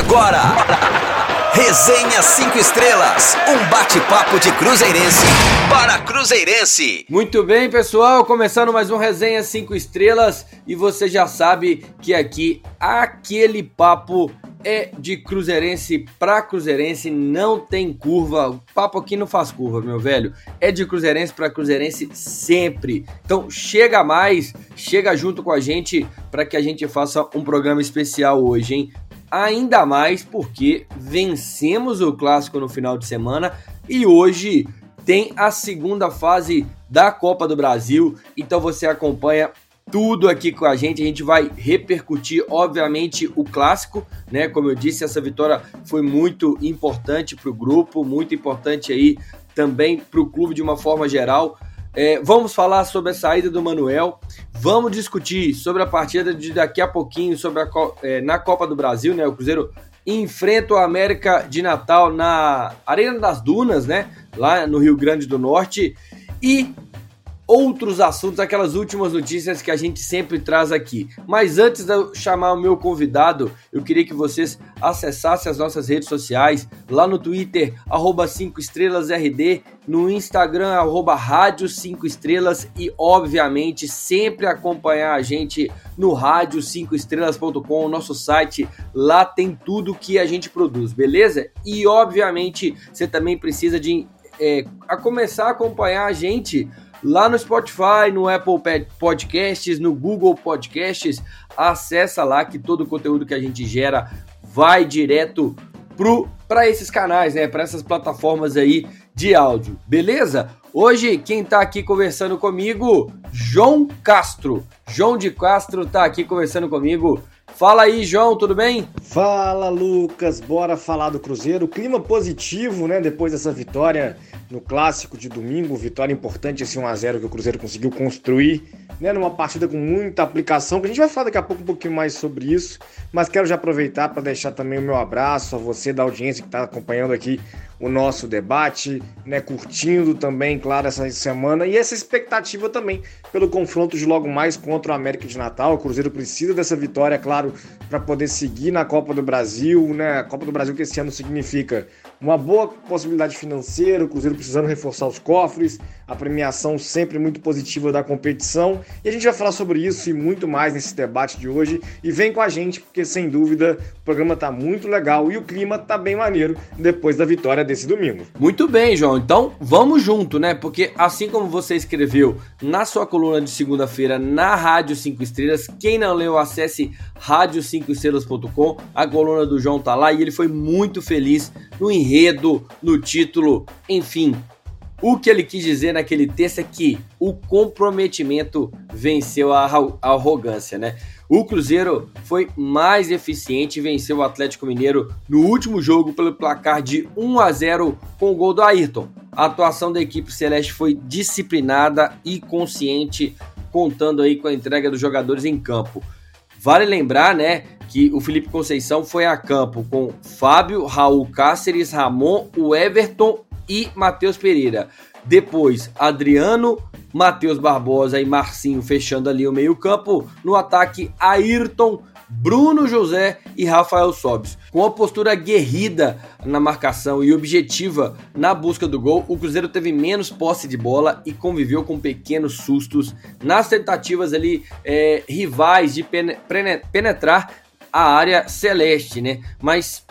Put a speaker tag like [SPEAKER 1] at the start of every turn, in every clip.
[SPEAKER 1] Agora, Resenha 5 Estrelas, um bate-papo de Cruzeirense para Cruzeirense.
[SPEAKER 2] Muito bem, pessoal, começando mais um Resenha 5 Estrelas e você já sabe que aqui aquele papo é de Cruzeirense para Cruzeirense, não tem curva. O papo aqui não faz curva, meu velho. É de Cruzeirense para Cruzeirense sempre. Então chega mais, chega junto com a gente para que a gente faça um programa especial hoje, hein? Ainda mais porque vencemos o clássico no final de semana e hoje tem a segunda fase da Copa do Brasil. Então você acompanha tudo aqui com a gente. A gente vai repercutir, obviamente, o clássico, né? Como eu disse, essa vitória foi muito importante para o grupo, muito importante aí também para o clube de uma forma geral. É, vamos falar sobre a saída do Manuel. Vamos discutir sobre a partida de daqui a pouquinho sobre a, é, na Copa do Brasil, né? O Cruzeiro enfrenta o América de Natal na Arena das Dunas, né? Lá no Rio Grande do Norte. E outros assuntos, aquelas últimas notícias que a gente sempre traz aqui. Mas antes de eu chamar o meu convidado, eu queria que vocês acessassem as nossas redes sociais, lá no Twitter, arroba 5 estrelas RD, no Instagram, arroba rádio 5 estrelas e, obviamente, sempre acompanhar a gente no rádio 5 estrelas.com, nosso site, lá tem tudo que a gente produz, beleza? E, obviamente, você também precisa de é, a começar a acompanhar a gente lá no Spotify, no Apple Podcasts, no Google Podcasts. Acessa lá que todo o conteúdo que a gente gera vai direto para esses canais, né? Para essas plataformas aí de áudio, beleza? Hoje quem está aqui conversando comigo, João Castro. João de Castro está aqui conversando comigo. Fala aí, João, tudo bem?
[SPEAKER 3] Fala, Lucas. Bora falar do Cruzeiro. Clima positivo, né? Depois dessa vitória no clássico de domingo, vitória importante, esse 1 a 0 que o Cruzeiro conseguiu construir, né, numa partida com muita aplicação, que a gente vai falar daqui a pouco um pouquinho mais sobre isso, mas quero já aproveitar para deixar também o meu abraço a você da audiência que está acompanhando aqui o nosso debate, né, curtindo também, claro, essa semana e essa expectativa também pelo confronto de logo mais contra o América de Natal. O Cruzeiro precisa dessa vitória, claro, para poder seguir na Copa do Brasil, né? A Copa do Brasil que esse ano significa uma boa possibilidade financeira, o Cruzeiro precisando reforçar os cofres, a premiação sempre muito positiva da competição. E a gente vai falar sobre isso e muito mais nesse debate de hoje. E vem com a gente, porque sem dúvida o programa tá muito legal e o clima tá bem maneiro depois da vitória desse domingo.
[SPEAKER 2] Muito bem, João. Então vamos junto, né? Porque assim como você escreveu na sua coluna de segunda-feira na Rádio 5 Estrelas, quem não leu, acesse rádio5estrelas.com. A coluna do João tá lá e ele foi muito feliz no enredo, no título, enfim. O que ele quis dizer naquele texto é que o comprometimento venceu a arrogância, né? O Cruzeiro foi mais eficiente e venceu o Atlético Mineiro no último jogo pelo placar de 1 a 0 com o gol do Ayrton. A atuação da equipe celeste foi disciplinada e consciente, contando aí com a entrega dos jogadores em campo. Vale lembrar, né, que o Felipe Conceição foi a campo com Fábio, Raul Cáceres, Ramon, o Everton e Matheus Pereira. Depois, Adriano, Matheus Barbosa e Marcinho fechando ali o meio-campo. No ataque, Ayrton, Bruno José e Rafael Sobis. Com a postura guerrida na marcação e objetiva na busca do gol, o Cruzeiro teve menos posse de bola e conviveu com pequenos sustos nas tentativas ali é, rivais de penetrar a área celeste, né? Mas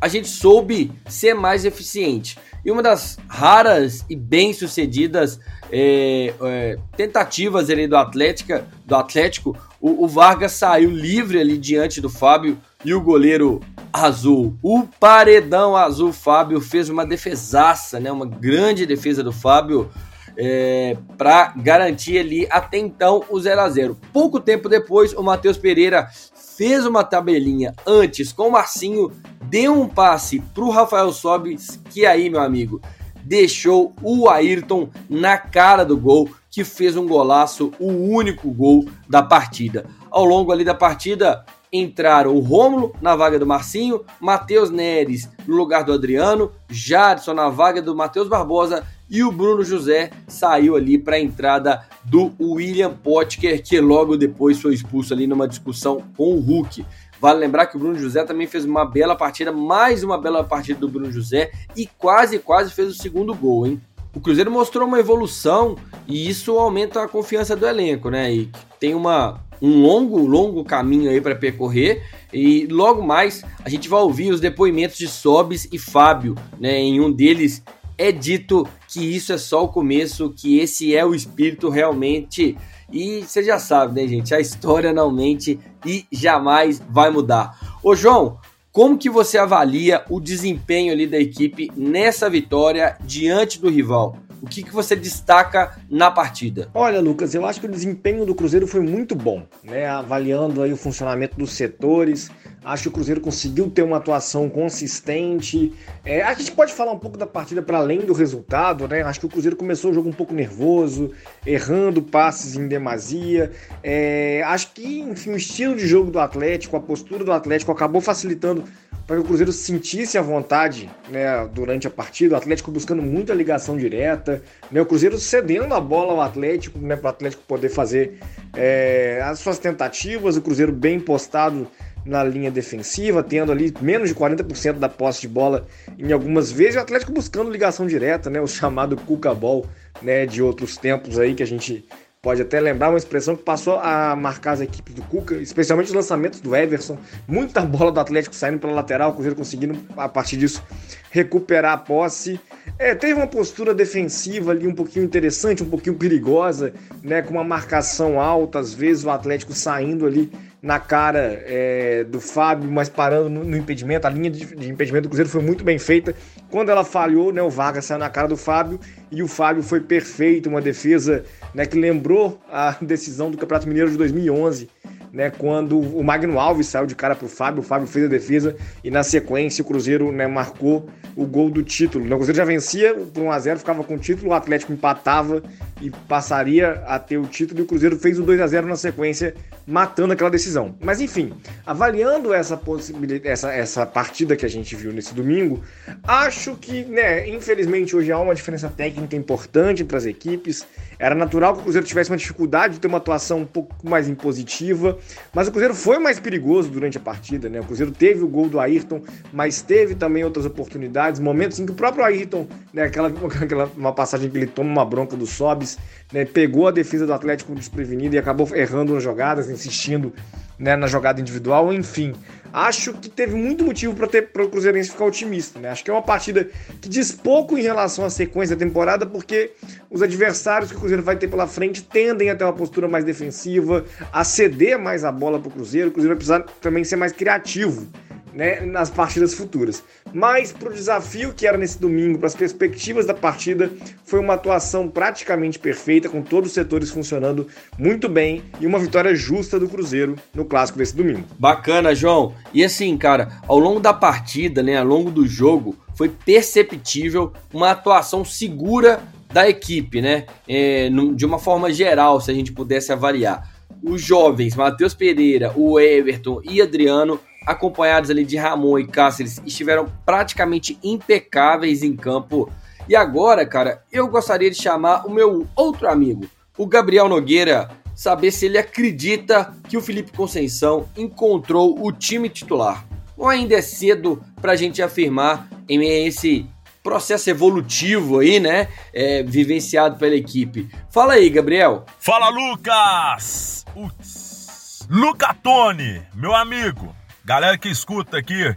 [SPEAKER 2] a gente soube ser mais eficiente. E uma das raras e bem-sucedidas é, é, tentativas ali do, Atlética, do Atlético, o, o, Vargas saiu livre ali diante do Fábio e o goleiro azul, o paredão azul Fábio fez uma defesaça, né, uma grande defesa do Fábio é, para garantir ali até então o 0 a 0 Pouco tempo depois, o Matheus Pereira fez uma tabelinha antes com o Marcinho, deu um passe para o Rafael Sobis, que aí, meu amigo, deixou o Ayrton na cara do gol, que fez um golaço, o único gol da partida. Ao longo ali da partida, entraram o Rômulo na vaga do Marcinho, Matheus Neres no lugar do Adriano, Jadson na vaga do Matheus Barbosa e o Bruno José saiu ali para a entrada do William Potker, que logo depois foi expulso ali numa discussão com o Hulk. Vale lembrar que o Bruno José também fez uma bela partida, mais uma bela partida do Bruno José e quase, quase fez o segundo gol, hein? O Cruzeiro mostrou uma evolução e isso aumenta a confiança do elenco, né? E tem uma, um longo, longo caminho aí para percorrer e logo mais a gente vai ouvir os depoimentos de Sobis e Fábio, né? Em um deles é dito que isso é só o começo, que esse é o espírito realmente. E você já sabe, né, gente? A história não mente e jamais vai mudar. Ô, João, como que você avalia o desempenho ali da equipe nessa vitória diante do rival? O que, que você destaca na partida?
[SPEAKER 3] Olha, Lucas, eu acho que o desempenho do Cruzeiro foi muito bom, né? Avaliando aí o funcionamento dos setores, Acho que o Cruzeiro conseguiu ter uma atuação consistente. É, a gente pode falar um pouco da partida para além do resultado, né? Acho que o Cruzeiro começou o jogo um pouco nervoso, errando passes em demasia. É, acho que, enfim, o estilo de jogo do Atlético, a postura do Atlético acabou facilitando para que o Cruzeiro sentisse a vontade né, durante a partida. O Atlético buscando muita ligação direta, né, o Cruzeiro cedendo a bola ao Atlético, né, para o Atlético poder fazer é, as suas tentativas. O Cruzeiro bem postado na linha defensiva, tendo ali menos de 40% da posse de bola em algumas vezes. O Atlético buscando ligação direta, né, o chamado Cuca Ball, né, de outros tempos aí que a gente pode até lembrar uma expressão que passou a marcar as equipes do Cuca, especialmente os lançamentos do Everson, muita bola do Atlético saindo pela lateral, o Cruzeiro conseguindo a partir disso recuperar a posse. É, teve uma postura defensiva ali um pouquinho interessante, um pouquinho perigosa, né, com uma marcação alta, às vezes o Atlético saindo ali na cara é, do Fábio, mas parando no, no impedimento. A linha de, de, impedimento do Cruzeiro foi muito bem feita. Quando ela falhou, né, o Vargas saiu na cara do Fábio e o Fábio foi perfeito, uma defesa né, que lembrou a decisão do Campeonato Mineiro de 2011 né, quando o Magno Alves saiu de cara para o Fábio, o Fábio fez a defesa e na sequência o Cruzeiro né, marcou o gol do título. O Cruzeiro já vencia por 1x0, ficava com o título, o Atlético empatava e passaria a ter o título e o Cruzeiro fez o 2 a 0 na sequência, matando aquela decisão. Mas enfim, avaliando essa possibilidade, essa, essa partida que a gente viu nesse domingo, acho que, né, infelizmente hoje há uma diferença técnica importante entre as equipes. Era natural que o Cruzeiro tivesse uma dificuldade de ter uma atuação um pouco mais impositiva. Mas o Cruzeiro foi mais perigoso durante a partida, né? O Cruzeiro teve o gol do Ayrton, mas teve também outras oportunidades, momentos em que o próprio Ayrton, né, aquela, aquela uma passagem que ele toma uma bronca do Sobis, né, pegou a defesa do Atlético desprevenida e acabou errando nas jogadas, insistindo né, na jogada individual, enfim acho que teve muito motivo para o Cruzeirense ficar otimista. Né? Acho que é uma partida que diz pouco em relação à sequência da temporada, porque os adversários que o Cruzeiro vai ter pela frente tendem a ter uma postura mais defensiva, a ceder mais a bola para o Cruzeiro. O Cruzeiro vai precisar também ser mais criativo né, nas partidas futuras. Mas para o desafio que era nesse domingo, para as perspectivas da partida, foi uma atuação praticamente perfeita, com todos os setores funcionando muito bem e uma vitória justa do Cruzeiro no clássico desse domingo.
[SPEAKER 2] Bacana, João. E assim, cara, ao longo da partida, né, ao longo do jogo, foi perceptível uma atuação segura da equipe, né? É, de uma forma geral, se a gente pudesse avaliar. Os jovens, Matheus Pereira, o Everton e Adriano acompanhados ali de Ramon e Cáceres, estiveram praticamente impecáveis em campo. E agora, cara, eu gostaria de chamar o meu outro amigo, o Gabriel Nogueira, saber se ele acredita que o Felipe Conceição encontrou o time titular. Ou ainda é cedo para a gente afirmar em esse processo evolutivo aí, né? É, vivenciado pela equipe. Fala aí, Gabriel.
[SPEAKER 4] Fala, Lucas! Uts. Luca Tony, meu amigo. Galera que escuta aqui,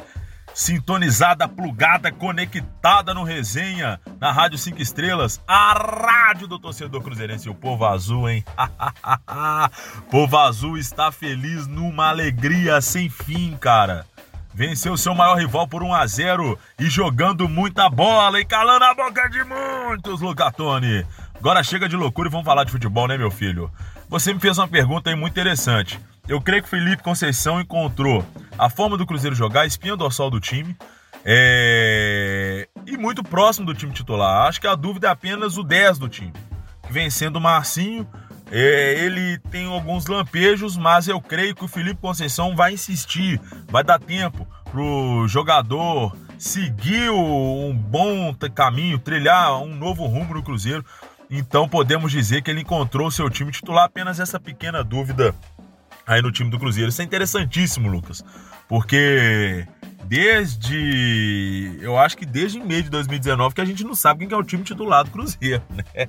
[SPEAKER 4] sintonizada, plugada, conectada no resenha, na Rádio 5 Estrelas, a rádio do torcedor cruzeirense, o povo azul, hein? povo azul está feliz numa alegria sem fim, cara. Venceu seu maior rival por 1 a 0 e jogando muita bola e calando a boca de muitos, Lucatone. Agora chega de loucura e vamos falar de futebol, né, meu filho? Você me fez uma pergunta aí muito interessante. Eu creio que Felipe Conceição encontrou a forma do Cruzeiro jogar, a espinha dorsal do time. É... E muito próximo do time titular. Acho que a dúvida é apenas o 10 do time. Vencendo o Marcinho. É... Ele tem alguns lampejos, mas eu creio que o Felipe Conceição vai insistir. Vai dar tempo pro jogador seguir um bom caminho, trilhar um novo rumo no Cruzeiro. Então podemos dizer que ele encontrou seu time titular. Apenas essa pequena dúvida aí no time do Cruzeiro. Isso é interessantíssimo, Lucas, porque desde. Eu acho que desde meio de 2019 que a gente não sabe quem é o time titular do Cruzeiro, né?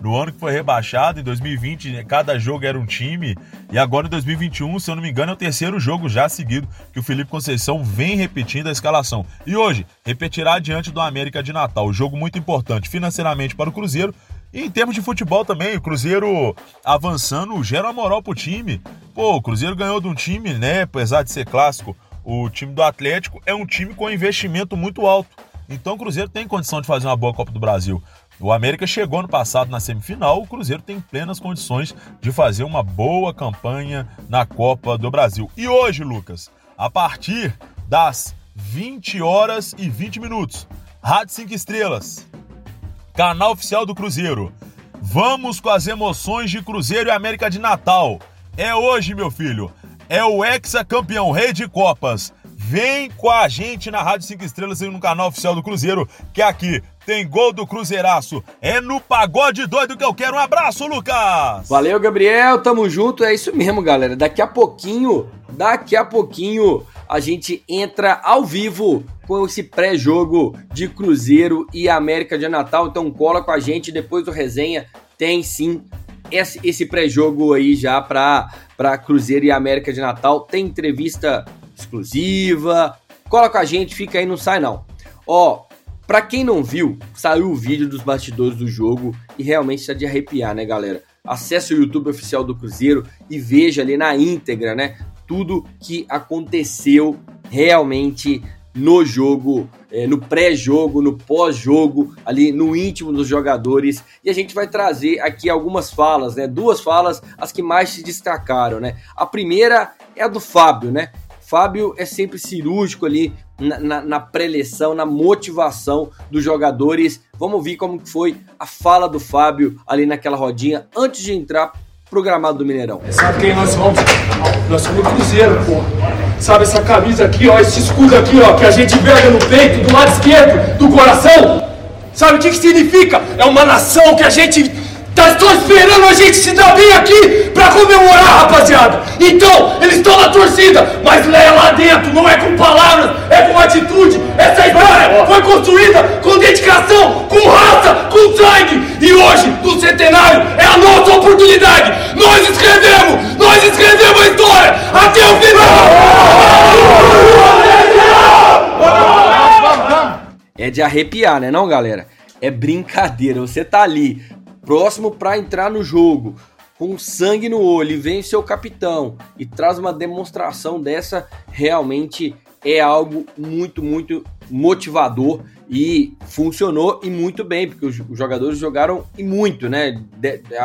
[SPEAKER 4] No ano que foi rebaixado, em 2020, cada jogo era um time. E agora em 2021, se eu não me engano, é o terceiro jogo já seguido que o Felipe Conceição vem repetindo a escalação. E hoje, repetirá diante do América de Natal. Jogo muito importante financeiramente para o Cruzeiro. E em termos de futebol também, o Cruzeiro avançando gera uma moral pro time. Pô, o Cruzeiro ganhou de um time, né? Apesar de ser clássico, o time do Atlético é um time com investimento muito alto. Então o Cruzeiro tem condição de fazer uma boa Copa do Brasil. O América chegou no passado na semifinal, o Cruzeiro tem plenas condições de fazer uma boa campanha na Copa do Brasil. E hoje, Lucas, a partir das 20 horas e 20 minutos, Rádio 5 Estrelas, canal oficial do Cruzeiro. Vamos com as emoções de Cruzeiro e América de Natal. É hoje, meu filho é o ex-campeão rei de Copas. Vem com a gente na Rádio 5 Estrelas e no canal oficial do Cruzeiro, que aqui tem gol do Cruzeiraço. É no pagode doido que eu quero. Um abraço, Lucas!
[SPEAKER 2] Valeu, Gabriel. Tamo junto. É isso mesmo, galera. Daqui a pouquinho, daqui a pouquinho, a gente entra ao vivo com esse pré-jogo de Cruzeiro e América de Natal. Então cola com a gente depois do resenha. Tem sim esse, esse pré-jogo aí já para Cruzeiro e América de Natal. Tem entrevista exclusiva. Cola com a gente, fica aí, não sai não. Ó, para quem não viu, saiu o vídeo dos bastidores do jogo e realmente está de arrepiar, né, galera? Acesse o YouTube oficial do Cruzeiro e veja ali na íntegra, né? Tudo que aconteceu realmente no jogo, é, no pré-jogo, no pós-jogo, ali no íntimo dos jogadores. E a gente vai trazer aqui algumas falas, né? Duas falas, as que mais se destacaram, né? A primeira é a do Fábio, né? Fábio é sempre cirúrgico ali na, na, na preleção, na motivação dos jogadores. Vamos ver como foi a fala do Fábio ali naquela rodinha antes de entrar programado do Mineirão.
[SPEAKER 5] Sabe quem nós somos? Nós somos o Cruzeiro, pô. Sabe essa camisa aqui, ó, esse escudo aqui, ó, que a gente verga no peito, do lado esquerdo, do coração? Sabe o que, que significa? É uma nação que a gente tá só esperando a gente se dar bem aqui pra comemorar, rapaziada. Então, eles estão na torcida, mas é lá dentro, não é com palavras, é com atitude. Essa história foi construída com dedicação, com raça, com sangue. E hoje, no centenário, é a nossa oportunidade. Nós escrevemos, nós escrevemos a história até o final.
[SPEAKER 2] É de arrepiar, né, não, galera? É brincadeira. Você tá ali, próximo para entrar no jogo, com sangue no olho, e vem seu capitão e traz uma demonstração dessa, realmente é algo muito, muito motivador e funcionou e muito bem, porque os jogadores jogaram e muito, né? De, de,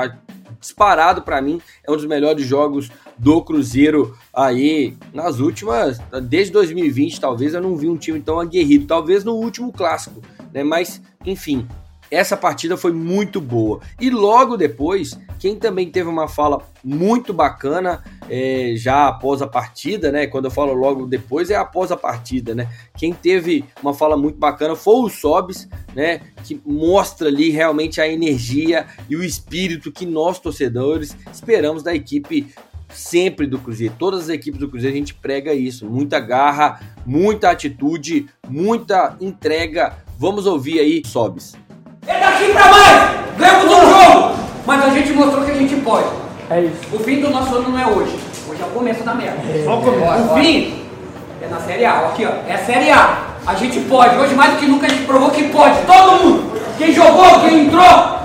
[SPEAKER 2] disparado para mim, é um dos melhores jogos do Cruzeiro aí nas últimas, desde 2020, talvez eu não vi um time tão aguerrido, talvez no último clássico, né? Mas, enfim, essa partida foi muito boa. E logo depois, quem também teve uma fala muito bacana, é, já após a partida, né? Quando eu falo logo depois, é após a partida, né? Quem teve uma fala muito bacana foi o Sobis, né? Que mostra ali realmente a energia e o espírito que nós, torcedores, esperamos da equipe sempre do Cruzeiro. Todas as equipes do Cruzeiro a gente prega isso. Muita garra, muita atitude, muita entrega. Vamos ouvir aí, Sobis.
[SPEAKER 6] É daqui pra mais! Ganhamos um jogo! Mas a gente mostrou que a gente pode.
[SPEAKER 5] É isso.
[SPEAKER 6] O fim do nosso ano não é hoje. Hoje é o começo da merda.
[SPEAKER 5] Só o começo.
[SPEAKER 6] O fim é na Série A. Aqui, ó. É a Série A. A gente pode. Hoje, mais do que nunca, a gente provou que pode. Todo mundo. Quem jogou, quem entrou.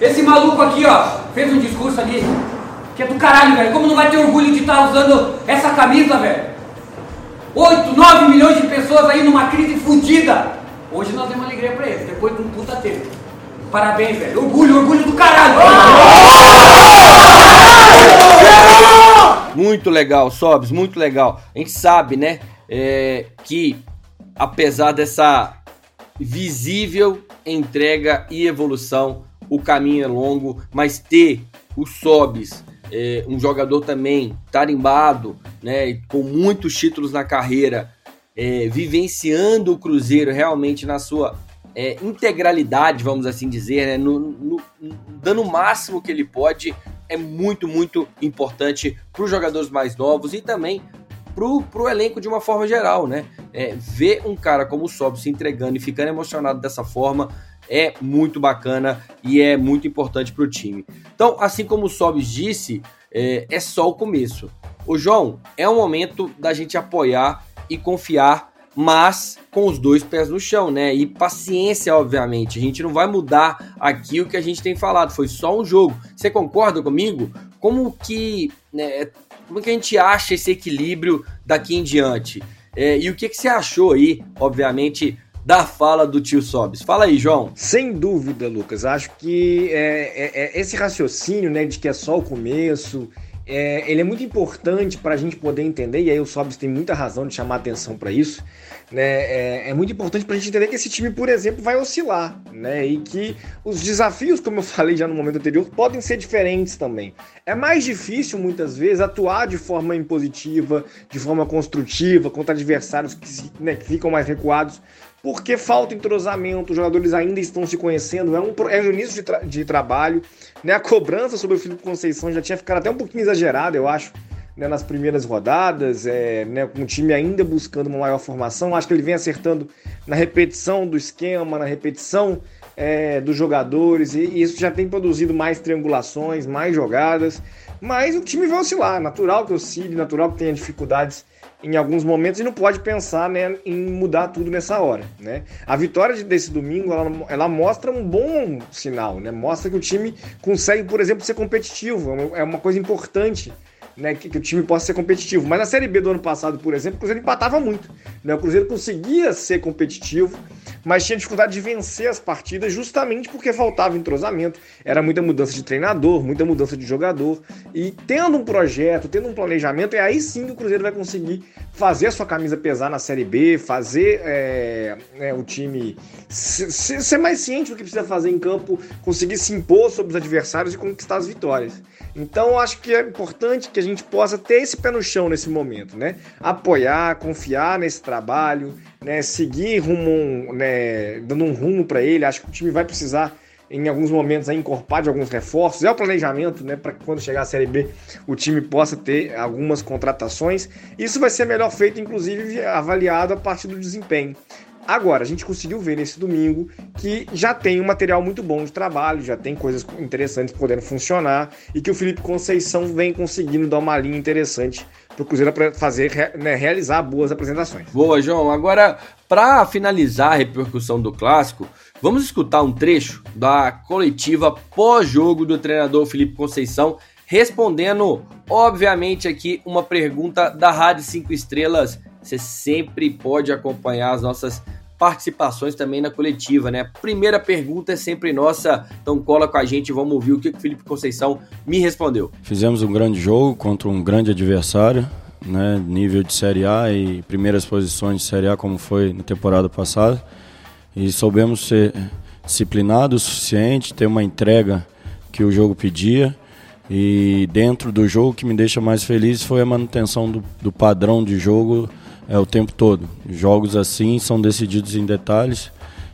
[SPEAKER 6] Esse maluco aqui, ó, fez um discurso ali que é do caralho, velho. Como não vai ter orgulho de estar usando essa camisa, velho? 8, 9 milhões de pessoas aí numa crise fodida. Hoje nós demos alegria pra eles, depois de um puta tempo. Parabéns, velho. Orgulho, orgulho do caralho.
[SPEAKER 2] Muito legal, Sobs, muito legal. A gente sabe, né, é, que apesar dessa visível entrega e evolução, o caminho é longo, mas ter o Sobs, é, um jogador também tarimbado, né, com muitos títulos na carreira, é, vivenciando o Cruzeiro realmente na sua é, integralidade, vamos assim dizer, né? no, no, dando o máximo que ele pode, é muito, muito importante para os jogadores mais novos e também pro, pro elenco de uma forma geral, né? É, ver um cara como o Sob se entregando e ficando emocionado dessa forma é muito bacana e é muito importante para o time. Então, assim como o Sobs disse, é, é só o começo. O João, é um momento da gente apoiar e confiar, mas com os dois pés no chão, né? E paciência, obviamente. A gente não vai mudar aqui o que a gente tem falado, foi só um jogo. Você concorda comigo? Como que né, como que a gente acha esse equilíbrio daqui em diante? É, e o que, que você achou aí, obviamente, da fala do tio Sobis. Fala aí, João.
[SPEAKER 3] Sem dúvida, Lucas. Acho que é, é, é esse raciocínio né, de que é só o começo, é, ele é muito importante para a gente poder entender, e aí o Sobis tem muita razão de chamar atenção para isso, né? É, é muito importante para a gente entender que esse time, por exemplo, vai oscilar, né? E que os desafios, como eu falei já no momento anterior, podem ser diferentes também. É mais difícil, muitas vezes, atuar de forma impositiva, de forma construtiva, contra adversários que, né, que ficam mais recuados, porque falta entrosamento, os jogadores ainda estão se conhecendo, é um, é um início de, tra de trabalho. Né? A cobrança sobre o Felipe Conceição já tinha ficado até um pouquinho exagerada, eu acho, né? nas primeiras rodadas, é, né? com o time ainda buscando uma maior formação. Acho que ele vem acertando na repetição do esquema, na repetição é, dos jogadores, e, e isso já tem produzido mais triangulações, mais jogadas. Mas o time vai oscilar, natural que oscile, natural que tenha dificuldades em alguns momentos e não pode pensar né, em mudar tudo nessa hora. Né? A vitória desse domingo ela, ela, mostra um bom sinal, né? mostra que o time consegue, por exemplo, ser competitivo, é uma coisa importante né, que, que, o time possa ser competitivo. Mas na Série B do ano passado, por exemplo, o Cruzeiro empatava muito. Né? O Cruzeiro conseguia ser competitivo, mas tinha dificuldade de vencer as partidas justamente porque faltava entrosamento. Era muita mudança de treinador, muita mudança de jogador. E tendo um projeto, tendo um planejamento, é aí sim que o Cruzeiro vai conseguir fazer a sua camisa pesar na Série B, fazer é, é, o time ser mais ciente do que precisa fazer em campo, conseguir se impor sobre os adversários e conquistar as vitórias. Então, acho que é importante que a gente possa ter esse pé no chão nesse momento, né? Apoiar, confiar nesse trabalho, né? Seguir rumo, né? Dando um rumo para ele. Acho que o time vai precisar em alguns momentos aí, encorpar de alguns reforços. É o planejamento, né, para que quando chegar a Série B o time possa ter algumas contratações. Isso vai ser melhor feito, inclusive avaliado a partir do desempenho. Agora, a gente conseguiu ver nesse domingo que já tem um material muito bom de trabalho, já tem coisas interessantes podendo funcionar e que o Felipe Conceição vem conseguindo dar uma linha interessante para o Cruzeiro fazer, né, realizar boas apresentações.
[SPEAKER 2] Boa, João. Agora, para finalizar a repercussão do clássico, vamos escutar um trecho da coletiva pós-jogo do treinador Felipe Conceição, respondendo, obviamente, aqui uma pergunta da Rádio 5 Estrelas você sempre pode acompanhar as nossas participações também na coletiva, né? Primeira pergunta é sempre nossa, então cola com a gente, vamos ouvir o que o Felipe Conceição me respondeu.
[SPEAKER 7] Fizemos um grande jogo contra um grande adversário, né? Nível de Série A e primeiras posições de Série A como foi na temporada passada. E soubemos ser disciplinados o suficiente, ter uma entrega que o jogo pedia. E dentro do jogo, o que me deixa mais feliz foi a manutenção do, do padrão de jogo é o tempo todo. Jogos assim são decididos em detalhes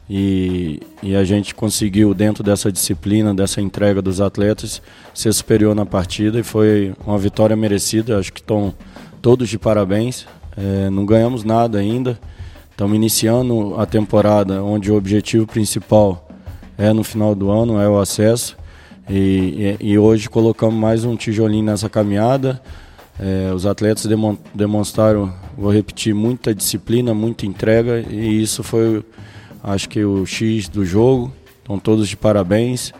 [SPEAKER 7] e, e a gente conseguiu, dentro dessa disciplina, dessa entrega dos atletas, ser superior na partida e foi uma vitória merecida. Acho que estão todos de parabéns. É, não ganhamos nada ainda. Estamos iniciando a temporada onde o objetivo principal é no final do ano, é o acesso. E, e, e hoje colocamos mais um tijolinho nessa caminhada. É, os atletas demonstraram, vou repetir, muita disciplina, muita entrega e isso foi, acho que, o X do jogo. Estão todos de parabéns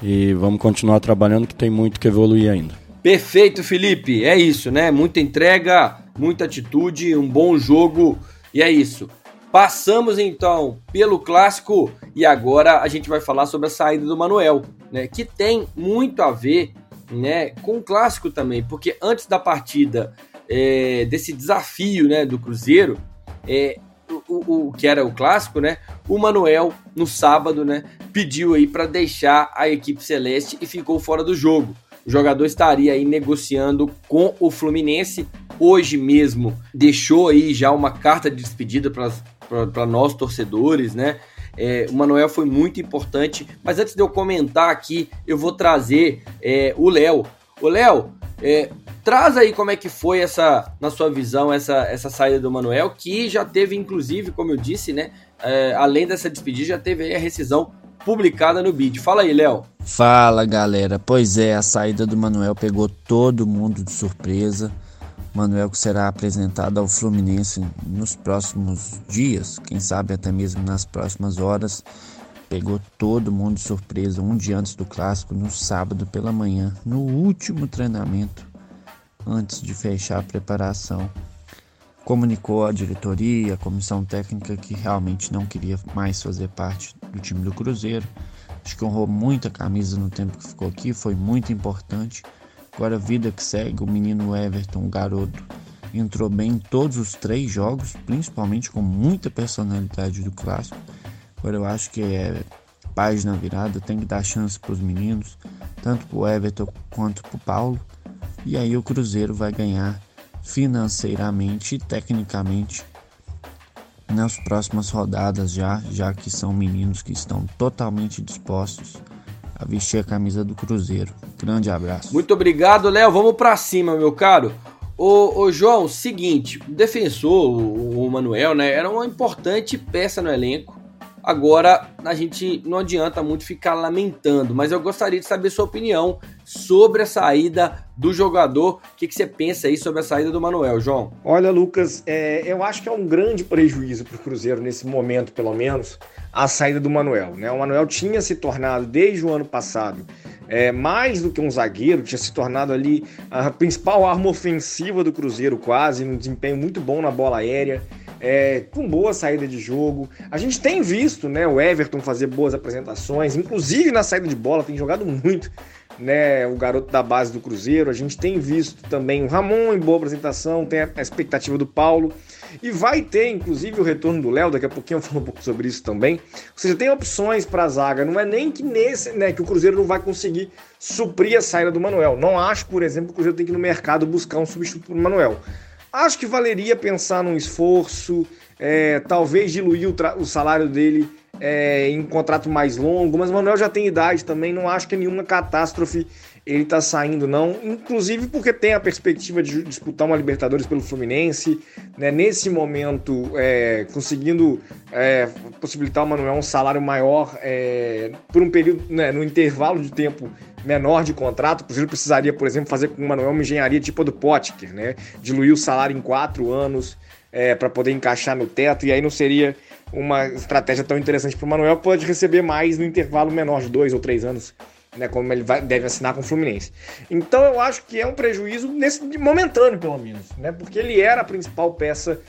[SPEAKER 7] e vamos continuar trabalhando que tem muito que evoluir ainda.
[SPEAKER 2] Perfeito, Felipe. É isso, né? Muita entrega, muita atitude, um bom jogo e é isso. Passamos então pelo clássico e agora a gente vai falar sobre a saída do Manuel, né? Que tem muito a ver né, com o clássico também, porque antes da partida é, desse desafio né, do Cruzeiro, é, o, o, que era o clássico, né? O Manuel no sábado, né, pediu para deixar a equipe celeste e ficou fora do jogo. O jogador estaria aí negociando com o Fluminense hoje mesmo. Deixou aí já uma carta de despedida para nós torcedores, né? É, o Manuel foi muito importante. Mas antes de eu comentar aqui, eu vou trazer é, o Léo. O Léo, é, traz aí como é que foi essa, na sua visão, essa, essa saída do Manuel, que já teve, inclusive, como eu disse, né? É, além dessa despedida, já teve aí a rescisão publicada no BID. Fala aí, Léo.
[SPEAKER 8] Fala, galera. Pois é, a saída do Manuel pegou todo mundo de surpresa. Manuel será apresentado ao Fluminense nos próximos dias, quem sabe até mesmo nas próximas horas. Pegou todo mundo de surpresa um dia antes do clássico, no sábado pela manhã, no último treinamento, antes de fechar a preparação. Comunicou à diretoria, à comissão técnica que realmente não queria mais fazer parte do time do Cruzeiro. Acho que honrou muita camisa no tempo que ficou aqui, foi muito importante. Agora, vida que segue, o menino Everton, o garoto, entrou bem em todos os três jogos, principalmente com muita personalidade do clássico. Agora, eu acho que é página virada, tem que dar chance para os meninos, tanto para o Everton quanto para o Paulo. E aí o Cruzeiro vai ganhar financeiramente e tecnicamente nas próximas rodadas já, já que são meninos que estão totalmente dispostos a vestir a camisa do Cruzeiro. Grande abraço.
[SPEAKER 2] Muito obrigado, Léo. Vamos para cima, meu caro. Ô, ô, João, seguinte, o defensor, o, o Manuel, né, era uma importante peça no elenco. Agora, a gente não adianta muito ficar lamentando, mas eu gostaria de saber sua opinião sobre a saída do jogador. O que, que você pensa aí sobre a saída do Manuel, João?
[SPEAKER 3] Olha, Lucas, é, eu acho que é um grande prejuízo para o Cruzeiro, nesse momento, pelo menos, a saída do Manuel. Né? O Manuel tinha se tornado, desde o ano passado, é, mais do que um zagueiro, tinha se tornado ali a principal arma ofensiva do Cruzeiro, quase, um desempenho muito bom na bola aérea é, com boa saída de jogo. A gente tem visto né, o Everton fazer boas apresentações, inclusive na saída de bola, tem jogado muito. Né, o garoto da base do Cruzeiro, a gente tem visto também o Ramon em boa apresentação, tem a expectativa do Paulo e vai ter inclusive o retorno do Léo, daqui a pouquinho eu falo um pouco sobre isso também. Ou seja, tem opções para a zaga, não é nem que nesse, né, que o Cruzeiro não vai conseguir suprir a saída do Manuel. Não acho, por exemplo, que o Cruzeiro tem que ir no mercado buscar um substituto para o Manuel. Acho que valeria pensar num esforço, é, talvez diluir o, o salário dele é, em um contrato mais longo, mas o Manuel já tem idade também, não acho que é nenhuma catástrofe ele tá saindo, não. Inclusive porque tem a perspectiva de disputar uma Libertadores pelo Fluminense, né? Nesse momento, é, conseguindo é, possibilitar ao Manuel um salário maior é, por um período, né, no intervalo de tempo menor de contrato. O precisaria, por exemplo, fazer com o Manuel uma engenharia tipo a do Potker, né? Diluir o salário em quatro anos é, para poder encaixar no teto, e aí não seria uma estratégia tão interessante para o Manuel, pode receber mais no intervalo menor de dois ou três anos. Né, como ele vai, deve assinar com o Fluminense. Então eu acho que é um prejuízo nesse momentâneo, pelo menos, né? Porque ele era a principal peça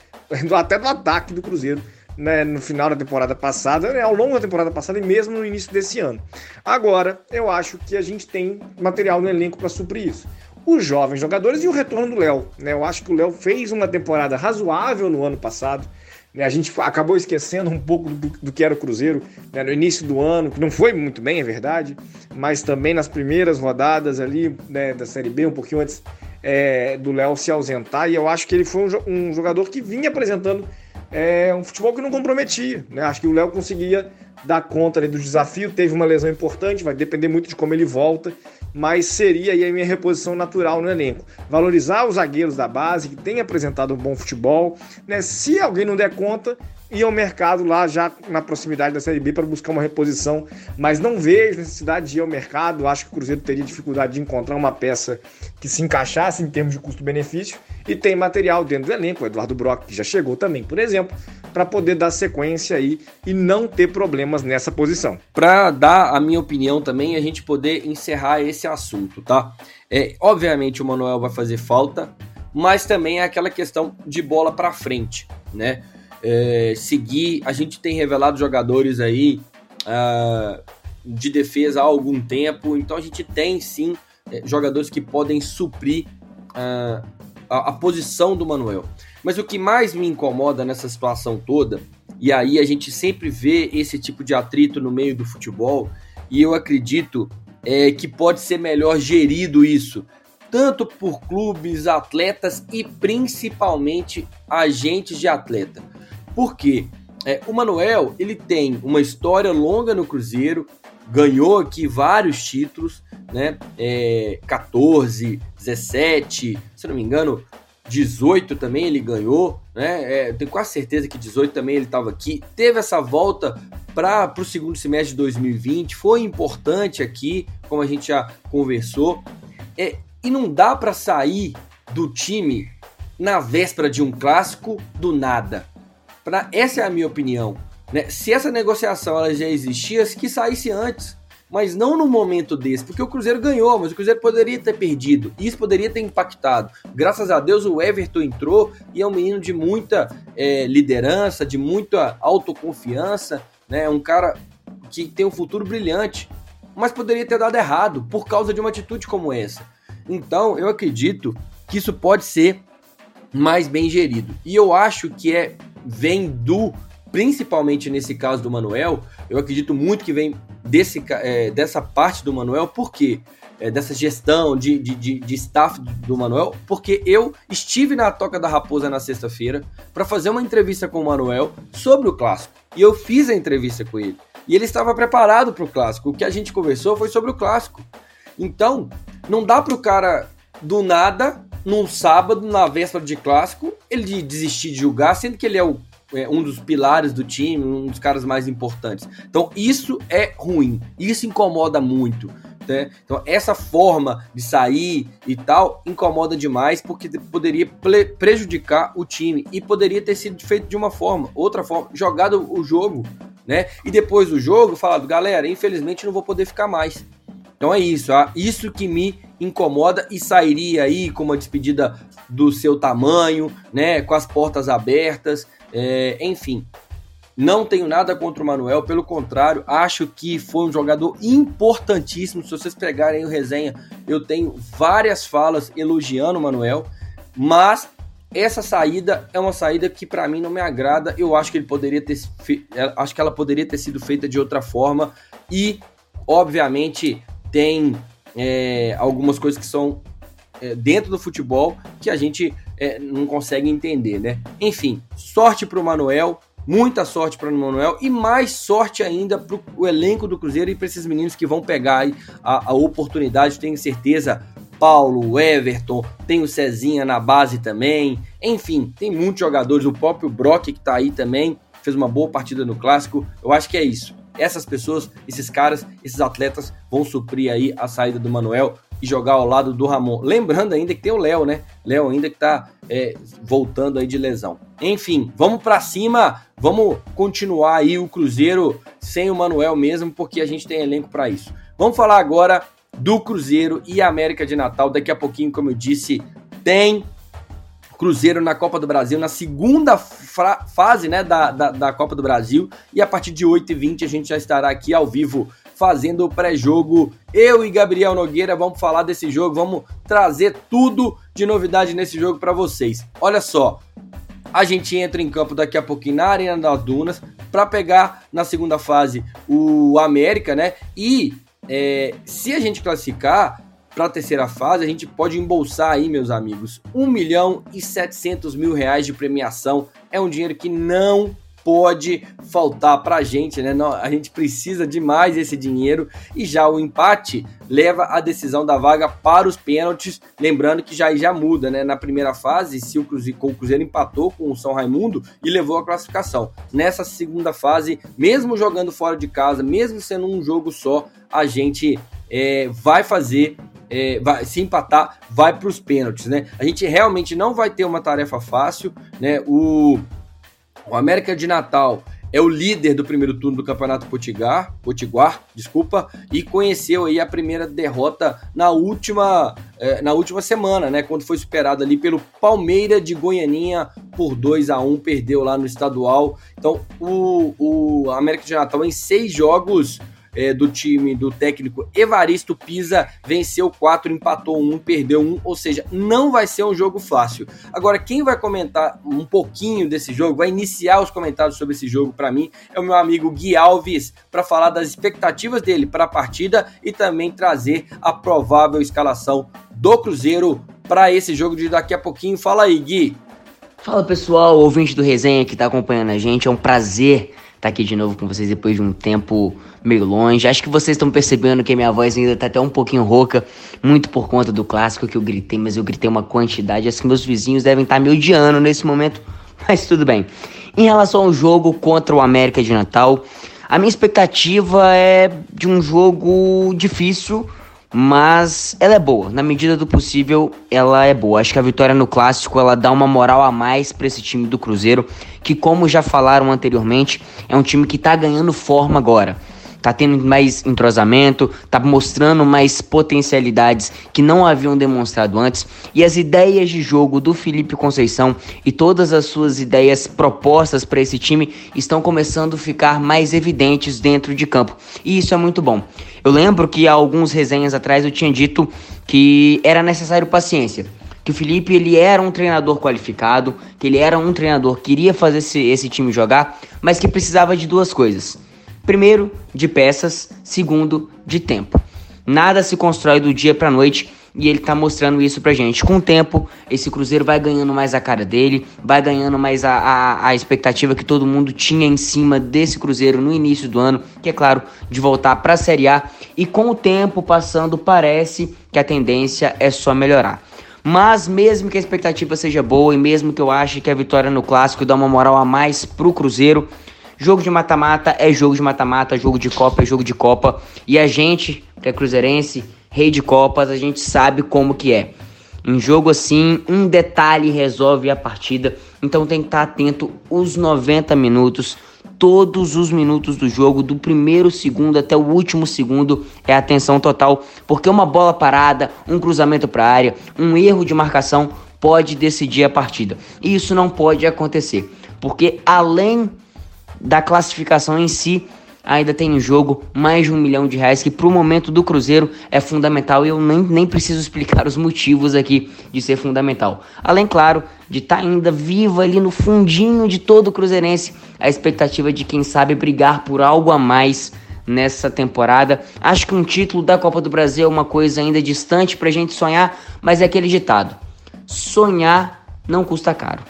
[SPEAKER 3] até do ataque do Cruzeiro né, no final da temporada passada, né, ao longo da temporada passada e mesmo no início desse ano. Agora, eu acho que a gente tem material no elenco para suprir isso. Os jovens jogadores e o retorno do Léo. Né, eu acho que o Léo fez uma temporada razoável no ano passado. Né, a gente acabou esquecendo um pouco do, do que era o Cruzeiro né, no início do ano, que não foi muito bem, é verdade, mas também nas primeiras rodadas ali né, da Série B, um pouquinho antes é, do Léo se ausentar. E eu acho que ele foi um, um jogador que vinha apresentando é um futebol que não comprometia. Né? Acho que o Léo conseguia dar conta ali, do desafio, teve uma lesão importante, vai depender muito de como ele volta, mas seria aí a minha reposição natural no elenco. Valorizar os zagueiros da base, que têm apresentado um bom futebol. Né? Se alguém não der conta, ir ao mercado lá já na proximidade da Série B para buscar uma reposição, mas não vejo necessidade de ir ao mercado. Acho que o Cruzeiro teria dificuldade de encontrar uma peça que se encaixasse em termos de custo-benefício e tem material dentro do elenco. O Eduardo Brock, que já chegou também, por exemplo, para poder dar sequência aí e não ter problemas nessa posição.
[SPEAKER 2] Para dar a minha opinião também, a gente poder encerrar esse assunto, tá? É, obviamente o Manuel vai fazer falta, mas também é aquela questão de bola para frente, né? é, seguir. A gente tem revelado jogadores aí uh, de defesa há algum tempo, então a gente tem sim é, jogadores que podem suprir uh, a, a posição do Manuel. Mas o que mais me incomoda nessa situação toda, e aí a gente sempre vê esse tipo de atrito no meio do futebol, e eu acredito é, que pode ser melhor gerido isso, tanto por clubes, atletas e principalmente agentes de atleta. Porque é, o Manuel, ele tem uma história longa no Cruzeiro, ganhou aqui vários títulos, né? É, 14, 17, se não me engano, 18 também ele ganhou, né? É, tenho quase certeza que 18 também ele estava aqui. Teve essa volta para o segundo semestre de 2020, foi importante aqui, como a gente já conversou. É, e não dá para sair do time na véspera de um clássico do nada. Pra, essa é a minha opinião. Né? Se essa negociação ela já existia, que saísse antes mas não no momento desse, porque o Cruzeiro ganhou, mas o Cruzeiro poderia ter perdido, isso poderia ter impactado. Graças a Deus o Everton entrou e é um menino de muita é, liderança, de muita autoconfiança, né? Um cara que tem um futuro brilhante, mas poderia ter dado errado por causa de uma atitude como essa. Então eu acredito que isso pode ser mais bem gerido. E eu acho que é vem do principalmente nesse caso do Manuel, eu acredito muito que vem desse, é, dessa parte do Manuel, por quê? É, dessa gestão de, de, de, de, staff do Manuel, porque eu estive na Toca da Raposa na sexta-feira para fazer uma entrevista com o Manuel sobre o clássico. E eu fiz a entrevista com ele. E ele estava preparado para o clássico. O que a gente conversou foi sobre o clássico. Então, não dá para o cara do nada, num sábado, na véspera de clássico, ele desistir de julgar, sendo que ele é o é, um dos pilares do time, um dos caras mais importantes. Então isso é ruim, isso incomoda muito. Né? Então essa forma de sair e tal incomoda demais porque poderia prejudicar o time e poderia ter sido feito de uma forma, outra forma, jogado o jogo, né? E depois do jogo falado, galera, infelizmente não vou poder ficar mais. Então é isso, ah, isso que me incomoda e sairia aí com uma despedida do seu tamanho, né? Com as portas abertas. É, enfim, não tenho nada contra o Manuel, pelo contrário, acho que foi um jogador importantíssimo. Se vocês pegarem o resenha, eu tenho várias falas elogiando o Manuel, mas essa saída é uma saída que para mim não me agrada. Eu acho que ele poderia ter acho que ela poderia ter sido feita de outra forma e obviamente tem é, algumas coisas que são é, dentro do futebol que a gente é, não consegue entender, né? Enfim, sorte para o Manuel, muita sorte para o Manuel e mais sorte ainda para o elenco do Cruzeiro e para esses meninos que vão pegar a, a oportunidade, tenho certeza. Paulo, Everton, tem o Cezinha na base também. Enfim, tem muitos jogadores. O próprio Brock que está aí também fez uma boa partida no clássico. Eu acho que é isso. Essas pessoas, esses caras, esses atletas vão suprir aí a saída do Manuel e jogar ao lado do Ramon. Lembrando ainda que tem o Léo, né? Léo ainda que tá é, voltando aí de lesão. Enfim, vamos para cima, vamos continuar aí o Cruzeiro sem o Manuel mesmo, porque a gente tem elenco para isso. Vamos falar agora do Cruzeiro e América de Natal. Daqui a pouquinho, como eu disse, tem Cruzeiro na Copa do Brasil, na segunda fase né, da, da, da, Copa do Brasil. E a partir de 8h20 a gente já estará aqui ao vivo fazendo o pré-jogo. Eu e Gabriel Nogueira vamos falar desse jogo, vamos trazer tudo de novidade nesse jogo para vocês. Olha só, a gente entra em campo daqui a pouquinho na Arena das Dunas para pegar na segunda fase o América, né? E é, se a gente classificar para a terceira fase, a gente pode embolsar aí, meus amigos, 1 milhão e 700 mil reais de premiação. É um dinheiro que não pode faltar para a gente, né? A gente precisa demais desse dinheiro e já o empate leva a decisão da vaga para os pênaltis. Lembrando que já já muda, né? Na primeira fase, se o Cruzeiro, o Cruzeiro empatou com o São Raimundo e levou a classificação. Nessa segunda fase, mesmo jogando fora de casa, mesmo sendo um jogo só, a gente é, vai fazer é, vai, se empatar, vai para os pênaltis, né? A gente realmente não vai ter uma tarefa fácil, né? O o América de Natal é o líder do primeiro turno do Campeonato Potiguar, Potiguar, desculpa, e conheceu aí a primeira derrota na última, eh, na última semana, né, quando foi superado ali pelo Palmeira de Goianinha por 2 a 1 perdeu lá no estadual. Então, o, o América de Natal em seis jogos é, do time do técnico Evaristo Pisa venceu 4, empatou 1, perdeu 1, ou seja, não vai ser um jogo fácil. Agora, quem vai comentar um pouquinho desse jogo, vai iniciar os comentários sobre esse jogo para mim, é o meu amigo Gui Alves, para falar das expectativas dele para a partida e também trazer a provável escalação do Cruzeiro para esse jogo de daqui a pouquinho. Fala aí, Gui.
[SPEAKER 9] Fala pessoal, ouvinte do Resenha que está acompanhando a gente, é um prazer tá aqui de novo com vocês depois de um tempo meio longe. Acho que vocês estão percebendo que a minha voz ainda está até um pouquinho rouca, muito por conta do clássico que eu gritei, mas eu gritei uma quantidade, acho que meus vizinhos devem estar tá me odiando nesse momento, mas tudo bem. Em relação ao jogo contra o América de Natal, a minha expectativa é de um jogo difícil, mas ela é boa. Na medida do possível, ela é boa. Acho que a vitória no clássico ela dá uma moral a mais para esse time do Cruzeiro, que como já falaram anteriormente, é um time que tá ganhando forma agora tá tendo mais entrosamento, tá mostrando mais potencialidades que não haviam demonstrado antes. E as ideias de jogo do Felipe Conceição e todas as suas ideias propostas para esse time estão começando a ficar mais evidentes dentro de campo. E isso é muito bom. Eu lembro que há alguns resenhas atrás eu tinha dito que era necessário paciência que o Felipe ele era um treinador qualificado, que ele era um treinador que queria fazer esse, esse time jogar, mas que precisava de duas coisas: Primeiro, de peças, segundo, de tempo. Nada se constrói do dia para noite e ele tá mostrando isso pra gente. Com o tempo, esse Cruzeiro vai ganhando mais a cara dele, vai ganhando mais a, a, a, expectativa que todo mundo tinha em cima desse Cruzeiro no início do ano, que é claro, de voltar pra Série A. E com o tempo passando, parece que a tendência é só melhorar. Mas mesmo que a expectativa seja boa e mesmo que eu ache que a vitória no clássico dá uma moral a mais pro Cruzeiro, Jogo de mata-mata é jogo de mata-mata, jogo de Copa é jogo de Copa. E a gente, que é cruzeirense, rei de Copas, a gente sabe como que é. Em jogo assim, um detalhe resolve a partida. Então tem que estar atento os 90 minutos, todos os minutos do jogo, do primeiro segundo até o último segundo, é atenção total, porque uma bola parada, um cruzamento para a área, um erro de marcação pode decidir a partida. E isso não pode acontecer, porque além da classificação em si, ainda tem em jogo mais de um milhão de reais, que para o momento do Cruzeiro é fundamental e eu nem, nem preciso explicar os motivos aqui de ser fundamental. Além, claro, de estar tá ainda viva ali no fundinho de todo o Cruzeirense a expectativa de quem sabe brigar por algo a mais nessa temporada. Acho que um título da Copa do Brasil é uma coisa ainda distante para a gente sonhar, mas é aquele ditado: sonhar não custa caro.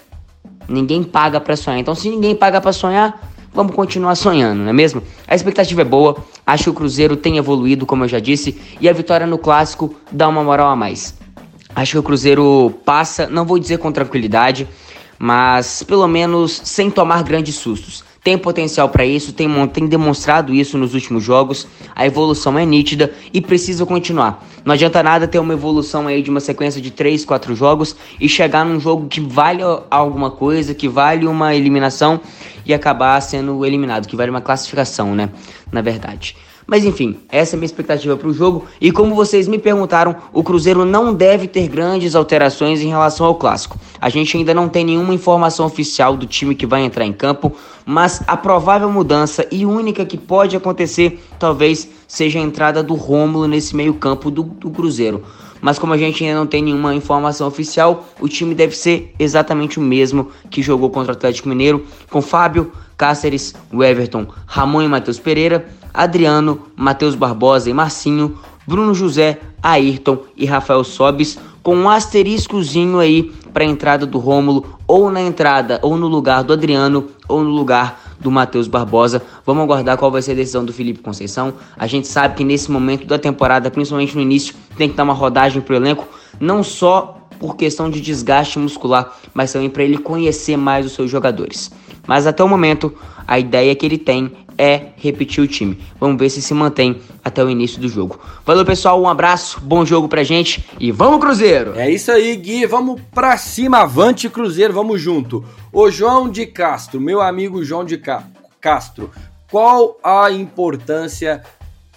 [SPEAKER 9] Ninguém paga para sonhar. Então, se ninguém paga para sonhar, vamos continuar sonhando, não é mesmo? A expectativa é boa, acho que o Cruzeiro tem evoluído, como eu já disse, e a vitória no clássico dá uma moral a mais. Acho que o Cruzeiro passa, não vou dizer com tranquilidade, mas pelo menos sem tomar grandes sustos tem potencial para isso, tem, tem demonstrado isso nos últimos jogos. A evolução é nítida e precisa continuar. Não adianta nada ter uma evolução aí de uma sequência de 3, 4 jogos e chegar num jogo que vale alguma coisa, que vale uma eliminação e acabar sendo eliminado, que vale uma classificação, né? Na verdade. Mas enfim, essa é a minha expectativa para o jogo. E como vocês me perguntaram, o Cruzeiro não deve ter grandes alterações em relação ao clássico. A gente ainda não tem nenhuma informação oficial do time que vai entrar em campo, mas a provável mudança e única que pode acontecer talvez seja a entrada do Rômulo nesse meio-campo do, do Cruzeiro. Mas como a gente ainda não tem nenhuma informação oficial, o time deve ser exatamente o mesmo que jogou contra o Atlético Mineiro, com Fábio, Cáceres, Everton, Ramon e Matheus Pereira, Adriano, Matheus Barbosa e Marcinho, Bruno José, Ayrton e Rafael Sobis, com um asteriscozinho aí para a entrada do Rômulo, ou na entrada, ou no lugar do Adriano, ou no lugar do Matheus Barbosa. Vamos aguardar qual vai ser a decisão do Felipe Conceição. A gente sabe que nesse momento da temporada, principalmente no início, tem que dar uma rodagem pro elenco, não só por questão de desgaste muscular, mas também para ele conhecer mais os seus jogadores. Mas até o momento, a ideia que ele tem é repetir o time. Vamos ver se se mantém até o início do jogo. Valeu, pessoal, um abraço, bom jogo pra gente e vamos Cruzeiro!
[SPEAKER 2] É isso aí, Gui, vamos pra cima, avante Cruzeiro, vamos junto. O João de Castro, meu amigo João de Ca Castro, qual a importância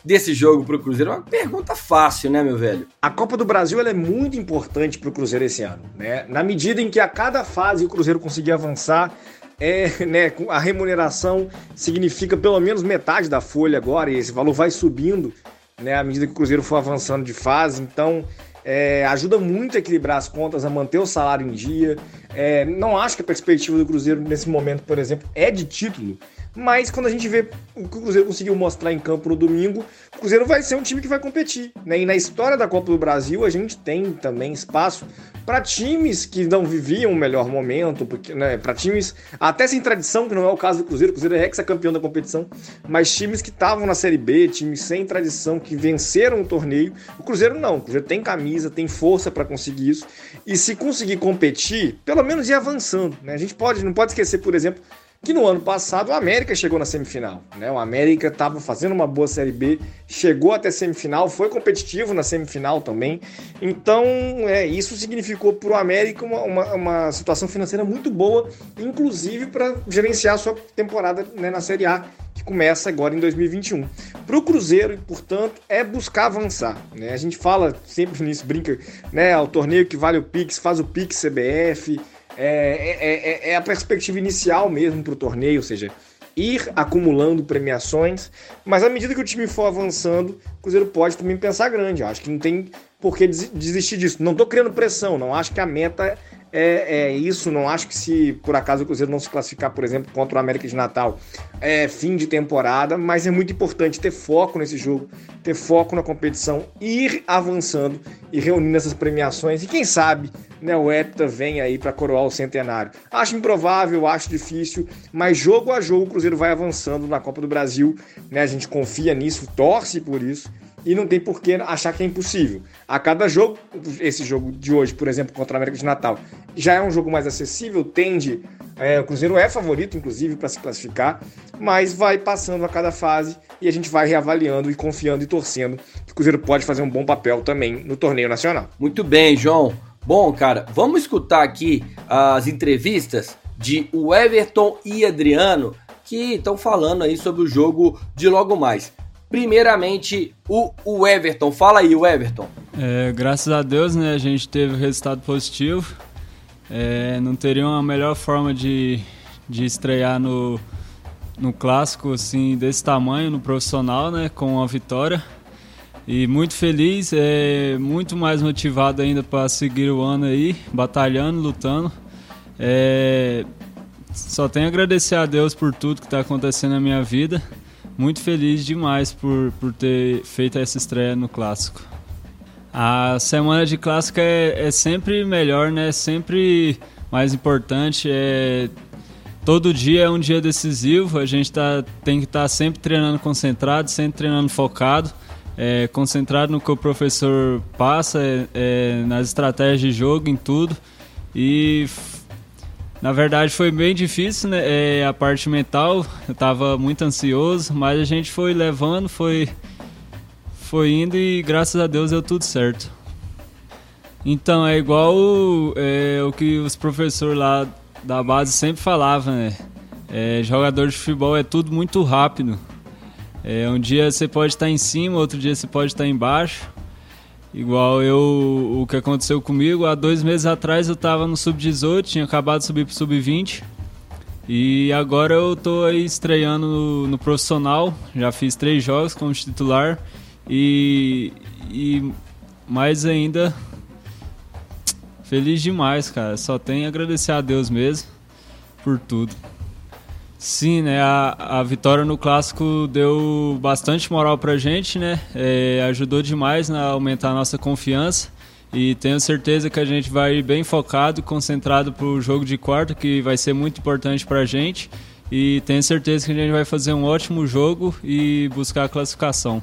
[SPEAKER 2] desse jogo pro Cruzeiro? Uma pergunta fácil, né, meu velho?
[SPEAKER 3] A Copa do Brasil é muito importante pro Cruzeiro esse ano, né? Na medida em que a cada fase o Cruzeiro conseguir avançar, é, né, a remuneração significa pelo menos metade da folha agora, e esse valor vai subindo, né, à medida que o Cruzeiro for avançando de fase, então é, ajuda muito a equilibrar as contas, a manter o salário em dia. É, não acho que a perspectiva do Cruzeiro nesse momento, por exemplo, é de título, mas quando a gente vê o que o Cruzeiro conseguiu mostrar em campo no domingo, o Cruzeiro vai ser um time que vai competir. Né? E na história da Copa do Brasil, a gente tem também espaço para times que não viviam o melhor momento, porque, né, para times até sem tradição, que não é o caso do Cruzeiro, o Cruzeiro é ex-campeão da competição, mas times que estavam na Série B, times sem tradição, que venceram o torneio. O Cruzeiro não, o Cruzeiro tem camisa, tem força para conseguir isso, e se conseguir competir, pelo menos ir avançando. Né? A gente pode, não pode esquecer, por exemplo, que no ano passado o América chegou na semifinal. Né? O América estava fazendo uma boa Série B, chegou até semifinal, foi competitivo na semifinal também. Então, é, isso significou para o América uma, uma, uma, situação financeira muito boa, inclusive para gerenciar a sua temporada né, na Série A, que começa agora em 2021. Para o Cruzeiro, portanto, é buscar avançar. Né? A gente fala sempre nisso, brinca, né? O torneio que vale o Pix, faz o Pix CBF. É, é, é, é a perspectiva inicial mesmo para o torneio, ou seja, ir acumulando premiações, mas à medida que o time for avançando, o Cruzeiro pode também pensar grande. Eu acho que não tem por que desistir disso. Não estou criando pressão, não acho que a meta é, é, isso. Não acho que se por acaso o Cruzeiro não se classificar, por exemplo, contra o América de Natal, é fim de temporada, mas é muito importante ter foco nesse jogo, ter foco na competição, ir avançando e reunindo essas premiações. E quem sabe né, o Hepta vem aí para coroar o centenário. Acho improvável, acho difícil, mas jogo a jogo o Cruzeiro vai avançando na Copa do Brasil. Né, a gente confia nisso, torce por isso e não tem por que achar que é impossível. A cada jogo, esse jogo de hoje, por exemplo, contra a América de Natal, já é um jogo mais acessível, tende. É, o Cruzeiro é favorito, inclusive, para se classificar, mas vai passando a cada fase e a gente vai reavaliando e confiando e torcendo que o Cruzeiro pode fazer um bom papel também no torneio nacional.
[SPEAKER 2] Muito bem, João. Bom, cara, vamos escutar aqui as entrevistas de o Everton e Adriano que estão falando aí sobre o jogo de logo mais. Primeiramente, o, o Everton. Fala aí, o Everton.
[SPEAKER 10] É, graças a Deus, né, a gente teve resultado positivo. É, não teria uma melhor forma de, de estrear no, no clássico assim desse tamanho, no profissional, né, com uma vitória. E muito feliz, é, muito mais motivado ainda para seguir o ano aí, batalhando, lutando. É, só tenho a agradecer a Deus por tudo que está acontecendo na minha vida muito feliz demais por, por ter feito essa estreia no Clássico. A semana de Clássico é, é sempre melhor, né? Sempre mais importante. É, todo dia é um dia decisivo. A gente tá, tem que estar tá sempre treinando concentrado, sempre treinando focado. É, concentrado no que o professor passa, é, é nas estratégias de jogo, em tudo. E na verdade foi bem difícil, né? É, a parte mental, eu estava muito ansioso, mas a gente foi levando, foi, foi indo e graças a Deus deu tudo certo. Então é igual é, o que os professores lá da base sempre falavam, né? É, jogador de futebol é tudo muito rápido. É, um dia você pode estar em cima, outro dia você pode estar embaixo. Igual eu, o que aconteceu comigo, há dois meses atrás eu estava no Sub-18, tinha acabado de subir para Sub-20. E agora eu tô aí estreando no, no, profissional, já fiz três jogos como titular. E, e mais ainda, feliz demais, cara. Só tenho a agradecer a Deus mesmo por tudo. Sim, né? A, a vitória no clássico deu bastante moral pra gente, né? É, ajudou demais a aumentar a nossa confiança. E tenho certeza que a gente vai ir bem focado, concentrado pro jogo de quarta, que vai ser muito importante pra gente. E tenho certeza que a gente vai fazer um ótimo jogo e buscar a classificação.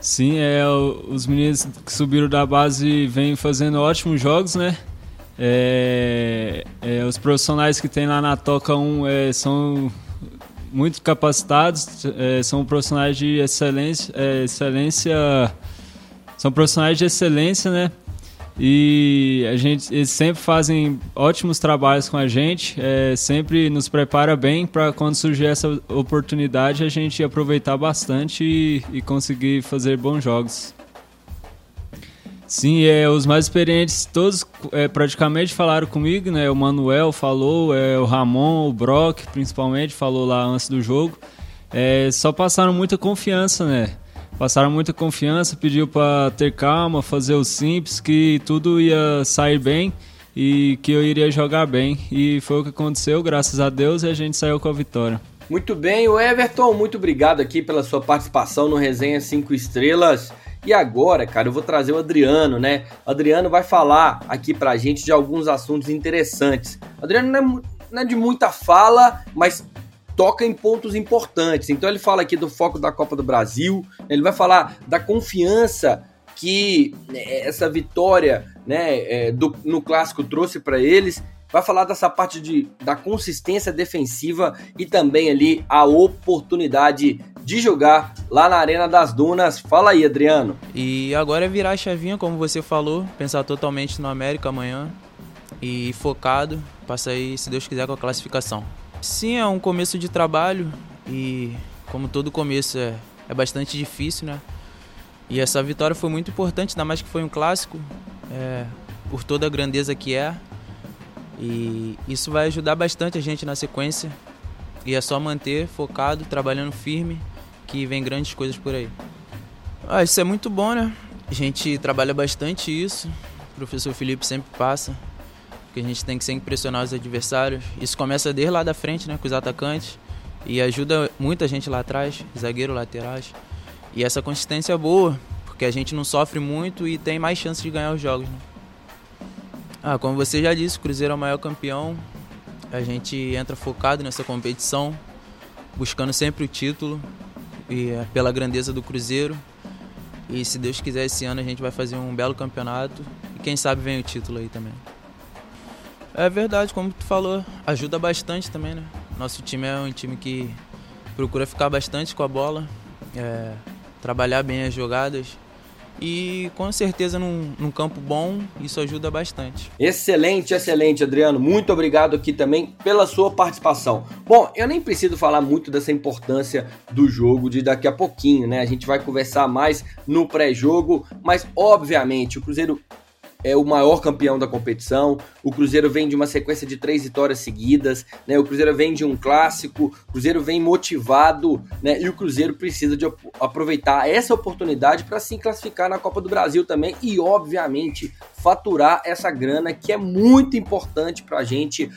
[SPEAKER 10] Sim, é, os meninos que subiram da base vêm fazendo ótimos jogos, né? É, é, os profissionais que tem lá na Toca 1 é, são muito capacitados, é, são profissionais de excelência, é, excelência, são profissionais de excelência, né? E a gente, eles sempre fazem ótimos trabalhos com a gente, é, sempre nos prepara bem para quando surgir essa oportunidade a gente aproveitar bastante e, e conseguir fazer bons jogos. Sim, é, os mais experientes, todos é, praticamente falaram comigo, né? O Manuel falou, é, o Ramon, o Brock, principalmente, falou lá antes do jogo. É, só passaram muita confiança, né? Passaram muita confiança, pediu para ter calma, fazer o simples, que tudo ia sair bem e que eu iria jogar bem. E foi o que aconteceu, graças a Deus, e a gente saiu com a vitória.
[SPEAKER 2] Muito bem, o Everton, muito obrigado aqui pela sua participação no Resenha 5 Estrelas. E agora, cara, eu vou trazer o Adriano, né? O Adriano vai falar aqui pra gente de alguns assuntos interessantes. O Adriano não é, não é de muita fala, mas toca em pontos importantes. Então ele fala aqui do foco da Copa do Brasil, ele vai falar da confiança que né, essa vitória né, é, do, no clássico trouxe para eles. Vai falar dessa parte de, da consistência defensiva e também ali a oportunidade de jogar lá na Arena das Dunas. Fala aí, Adriano.
[SPEAKER 11] E agora é virar a chavinha, como você falou, pensar totalmente no América amanhã e focado para sair, se Deus quiser, com a classificação. Sim, é um começo de trabalho e, como todo começo, é, é bastante difícil, né? E essa vitória foi muito importante, ainda mais que foi um clássico, é, por toda a grandeza que é. E isso vai ajudar bastante a gente na sequência. E é só manter focado, trabalhando firme, que vem grandes coisas por aí. Ah, isso é muito bom, né? A gente trabalha bastante isso. O professor Felipe sempre passa que a gente tem que sempre pressionar os adversários. Isso começa desde lá da frente, né, com os atacantes, e ajuda muita gente lá atrás, zagueiro, laterais. E essa consistência é boa, porque a gente não sofre muito e tem mais chances de ganhar os jogos. Né? Ah, como você já disse, o Cruzeiro é o maior campeão. A gente entra focado nessa competição, buscando sempre o título e é pela grandeza do Cruzeiro. E se Deus quiser, esse ano a gente vai fazer um belo campeonato e quem sabe vem o título aí também. É verdade, como tu falou, ajuda bastante também, né? Nosso time é um time que procura ficar bastante com a bola, é, trabalhar bem as jogadas e com certeza num, num, campo bom isso ajuda bastante.
[SPEAKER 2] Excelente, excelente, Adriano. Muito obrigado aqui também pela sua participação. Bom, eu nem preciso falar muito dessa importância do jogo de daqui a pouquinho, né? A gente vai conversar mais no pré-jogo, mas obviamente o Cruzeiro é o maior campeão da competição. O Cruzeiro vem de uma sequência de três vitórias seguidas, né? O Cruzeiro vem de um clássico, o Cruzeiro vem motivado, né? E o Cruzeiro precisa de aproveitar essa oportunidade para se classificar na Copa do Brasil também e, obviamente, faturar essa grana que é muito importante para a gente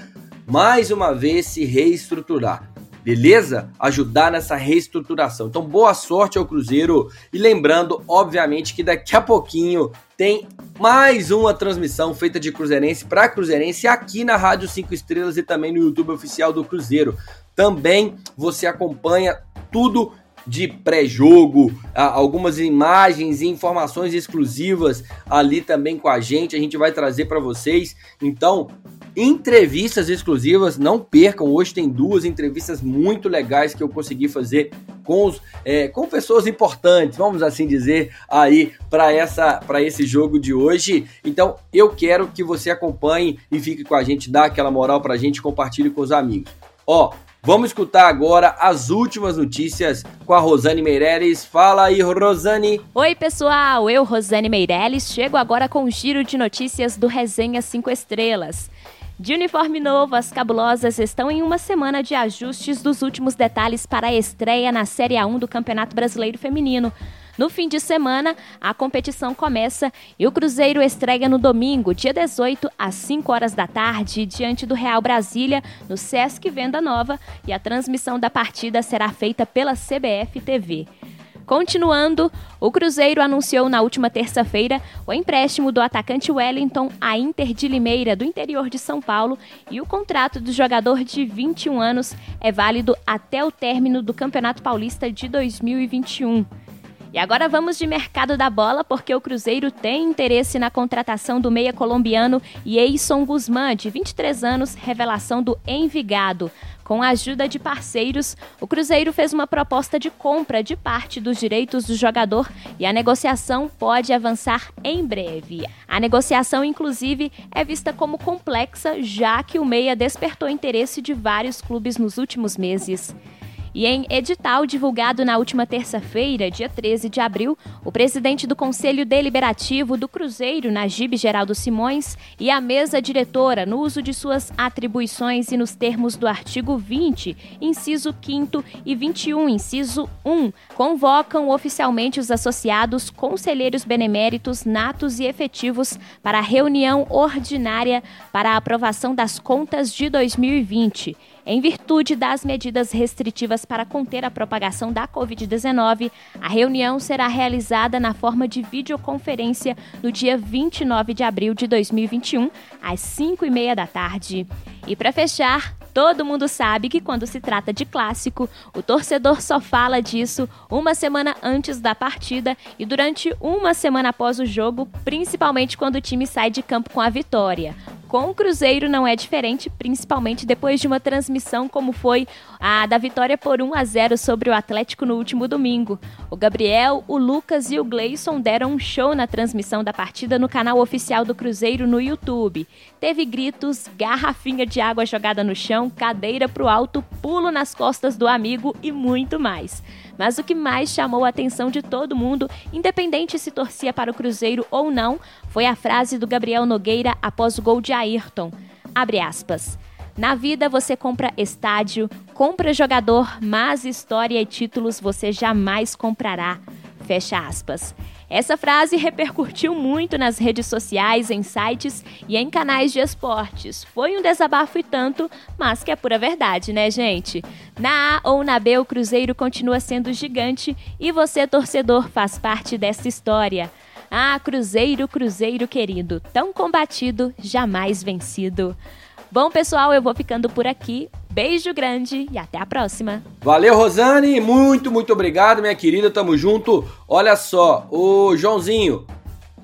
[SPEAKER 2] mais uma vez se reestruturar beleza? Ajudar nessa reestruturação. Então, boa sorte ao Cruzeiro. E lembrando, obviamente, que daqui a pouquinho tem mais uma transmissão feita de Cruzeirense para Cruzeirense aqui na Rádio 5 Estrelas e também no YouTube oficial do Cruzeiro. Também você acompanha tudo de pré-jogo, algumas imagens e informações exclusivas ali também com a gente. A gente vai trazer para vocês. Então, entrevistas exclusivas, não percam. Hoje tem duas entrevistas muito legais que eu consegui fazer com, os, é, com pessoas importantes, vamos assim dizer, aí para esse jogo de hoje. Então, eu quero que você acompanhe e fique com a gente, dá aquela moral para a gente, compartilhe com os amigos. Ó, Vamos escutar agora as últimas notícias com a Rosane Meirelles. Fala aí, Rosane.
[SPEAKER 12] Oi, pessoal. Eu, Rosane Meirelles, chego agora com um giro de notícias do Resenha 5 Estrelas. De uniforme novo, as cabulosas estão em uma semana de ajustes dos últimos detalhes para a estreia na Série A1 do Campeonato Brasileiro Feminino. No fim de semana, a competição começa e o Cruzeiro estreia no domingo, dia 18, às 5 horas da tarde, diante do Real Brasília, no Sesc Venda Nova, e a transmissão da partida será feita pela CBF TV. Continuando, o Cruzeiro anunciou na última terça-feira o empréstimo do atacante Wellington à Inter de Limeira, do interior de São Paulo, e o contrato do jogador de 21 anos é válido até o término do Campeonato Paulista de 2021. E agora vamos de mercado da bola, porque o Cruzeiro tem interesse na contratação do meia colombiano Yeison Guzmán, de 23 anos, revelação do Envigado. Com a ajuda de parceiros, o Cruzeiro fez uma proposta de compra de parte dos direitos do jogador e a negociação pode avançar em breve. A negociação, inclusive, é vista como complexa, já que o Meia despertou interesse de vários clubes nos últimos meses. E em edital divulgado na última terça-feira, dia 13 de abril, o presidente do Conselho Deliberativo do Cruzeiro, Najib Geraldo Simões, e a mesa diretora, no uso de suas atribuições e nos termos do artigo 20, inciso 5 e 21, inciso 1, convocam oficialmente os associados conselheiros beneméritos natos e efetivos para a reunião ordinária para a aprovação das contas de 2020 Em virtude das medidas restritivas para conter a propagação da Covid-19, a reunião será realizada na forma de videoconferência no dia 29 de abril de 2021, às 5 e meia da tarde. E para fechar, Todo mundo sabe que quando se trata de clássico, o torcedor só fala disso uma semana antes da partida e durante uma semana após o jogo, principalmente quando o time sai de campo com a vitória. Com o Cruzeiro não é diferente, principalmente depois de uma transmissão como foi a da vitória por 1 a 0 sobre o Atlético no último domingo. O Gabriel, o Lucas e o Gleison deram um show na transmissão da partida no canal oficial do Cruzeiro no YouTube. Teve gritos, garrafinha de água jogada no chão, cadeira pro alto, pulo nas costas do amigo e muito mais. Mas o que mais chamou a atenção de todo mundo, independente se torcia para o Cruzeiro ou não, foi a frase do Gabriel Nogueira após o gol de Ayrton. Abre aspas. Na vida você compra estádio, compra jogador, mas história e títulos você jamais comprará. Fecha aspas. Essa frase repercutiu muito nas redes sociais, em sites e em canais de esportes. Foi um desabafo e tanto, mas que é pura verdade, né, gente? Na A ou na B, o Cruzeiro continua sendo gigante e você, torcedor, faz parte dessa história. Ah, Cruzeiro, Cruzeiro querido, tão combatido, jamais vencido. Bom, pessoal, eu vou ficando por aqui. Beijo grande e até a próxima.
[SPEAKER 2] Valeu, Rosane. Muito, muito obrigado, minha querida. Tamo junto. Olha só, o Joãozinho.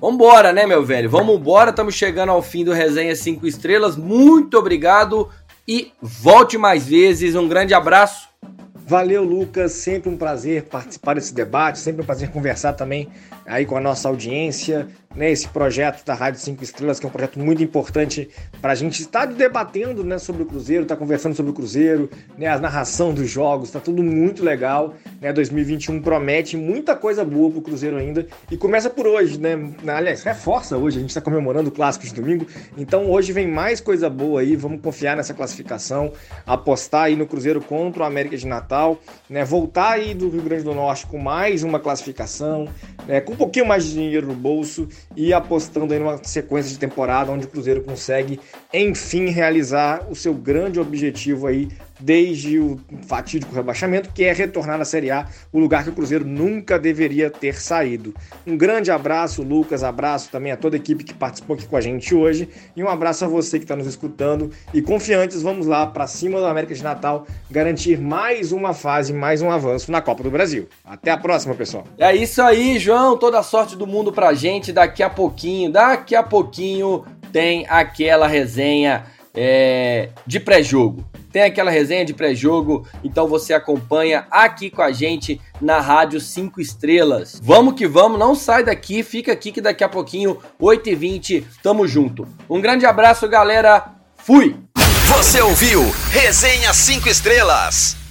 [SPEAKER 2] Vambora, né, meu velho? Vamos embora. Estamos chegando ao fim do Resenha 5 Estrelas. Muito obrigado e volte mais vezes. Um grande abraço.
[SPEAKER 3] Valeu, Lucas. Sempre um prazer participar desse debate, sempre um prazer conversar também aí com a nossa audiência, né, esse projeto da Rádio 5 Estrelas, que é um projeto muito importante para a gente estar debatendo né, sobre o Cruzeiro, estar tá conversando sobre o Cruzeiro, né, a narração dos jogos, está tudo muito legal. Né, 2021 promete muita coisa boa para o Cruzeiro ainda e começa por hoje, né? Aliás, reforça hoje, a gente está comemorando o clássico de domingo, então hoje vem mais coisa boa aí, vamos confiar nessa classificação, apostar aí no Cruzeiro contra o América de Natal, né, voltar aí do Rio Grande do Norte com mais uma classificação, né, com um pouquinho mais de dinheiro no bolso e apostando em uma sequência de temporada onde o Cruzeiro consegue, enfim, realizar o seu grande objetivo aí desde o fatídico rebaixamento, que é retornar na Série A, o lugar que o Cruzeiro nunca deveria ter saído. Um grande abraço, Lucas, abraço também a toda a equipe que participou aqui com a gente hoje e um abraço a você que está nos escutando e confiantes, vamos lá para cima do América de Natal garantir mais uma fase, mais um avanço na Copa do Brasil. Até a próxima, pessoal.
[SPEAKER 2] É isso aí, João, toda a sorte do mundo pra gente, daqui a pouquinho, daqui a pouquinho tem aquela resenha é, de pré-jogo tem aquela resenha de pré-jogo, então você acompanha aqui com a gente na Rádio 5 Estrelas. Vamos que vamos, não sai daqui, fica aqui que daqui a pouquinho, 8h20, tamo junto. Um grande abraço, galera, fui!
[SPEAKER 1] Você ouviu Resenha 5 Estrelas.